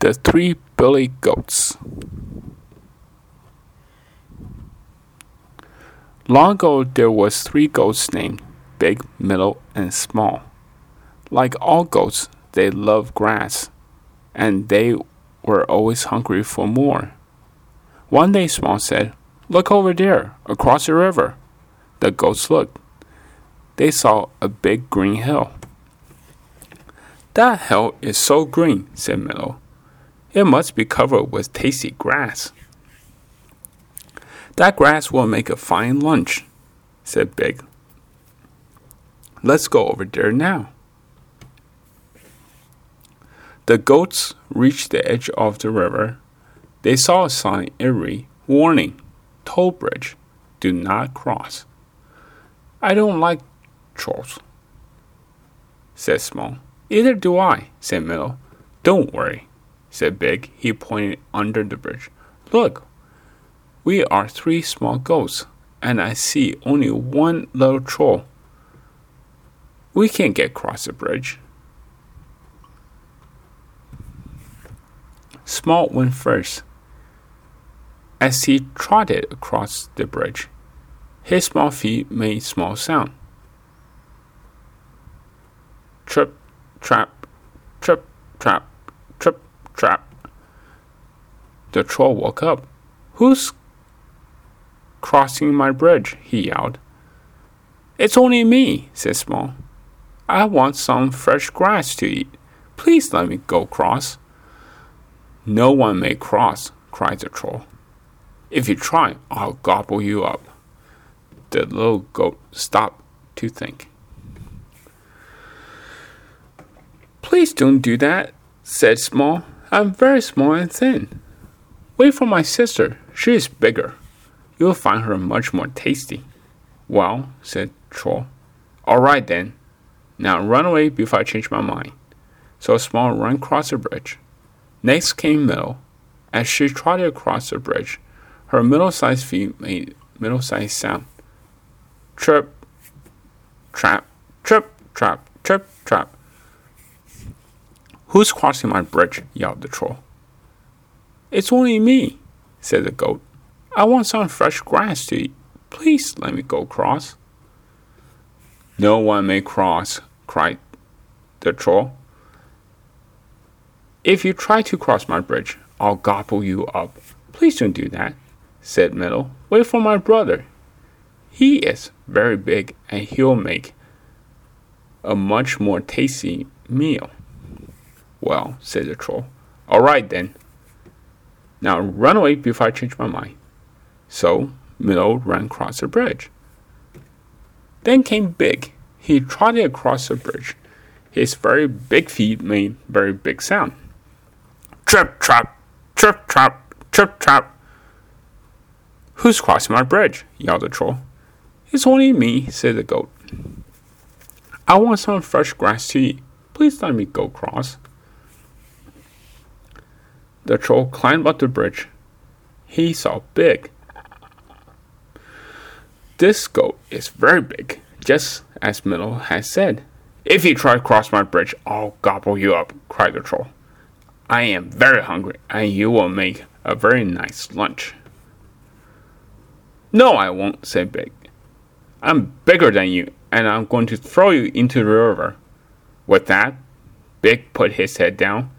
The Three Billy Goats. Long ago there was three goats named Big, Middle, and Small. Like all goats, they loved grass, and they were always hungry for more. One day Small said, Look over there, across the river. The goats looked. They saw a big green hill. That hill is so green, said Middle. It must be covered with tasty grass. That grass will make a fine lunch, said Big. Let's go over there now. The goats reached the edge of the river. They saw a sign read, Warning, toll bridge, do not cross. I don't like trolls, said Small. Either do I, said Middle. Don't worry, said Big. He pointed under the bridge. Look, we are three small goats, and I see only one little troll. We can't get across the bridge. Small went first. As he trotted across the bridge, his small feet made small sound. Trip, trap, trip, trap, trap. The troll woke up. Who's crossing my bridge? he yelled. It's only me, said Small. I want some fresh grass to eat. Please let me go cross. No one may cross, cried the troll. If you try, I'll gobble you up. The little goat stopped to think. Please don't do that, said Small. I'm very small and thin. Wait for my sister. She is bigger. You'll find her much more tasty. Well, said Troll. All right then. Now run away before I change my mind. So Small ran across the bridge. Next came Middle. As she trotted across the bridge, her middle-sized feet made middle-sized sound. Trip, trap, trip, trap, trip, trap. Who's crossing my bridge? yelled the troll. It's only me, said the goat. I want some fresh grass to eat. Please let me go cross. No one may cross, cried the troll. If you try to cross my bridge, I'll gobble you up. Please don't do that, said Middle. Wait for my brother. He is very big and he'll make a much more tasty meal. Well, said the troll. All right then. Now run away before I change my mind. So Middle ran across the bridge. Then came Big. He trotted across the bridge. His very big feet made very big sound. Trip trap, trip trap, trip trap. Who's crossing my bridge? yelled the troll. It's only me, said the goat. I want some fresh grass to eat. Please let me go cross. The troll climbed up the bridge. He saw Big. This goat is very big, just as Middle had said. If you try to cross my bridge, I'll gobble you up, cried the troll. I am very hungry, and you will make a very nice lunch. No, I won't, said Big. I'm bigger than you, and I'm going to throw you into the river. With that, Big put his head down.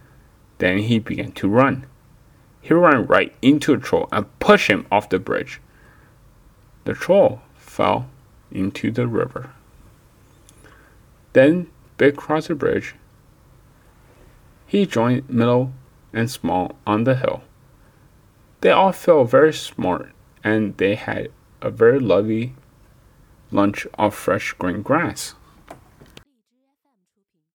Then he began to run. He ran right into a troll and pushed him off the bridge. The troll fell into the river. Then Big crossed the bridge. He joined Middle and Small on the hill. They all felt very smart and they had a very lovely lunch of fresh green grass.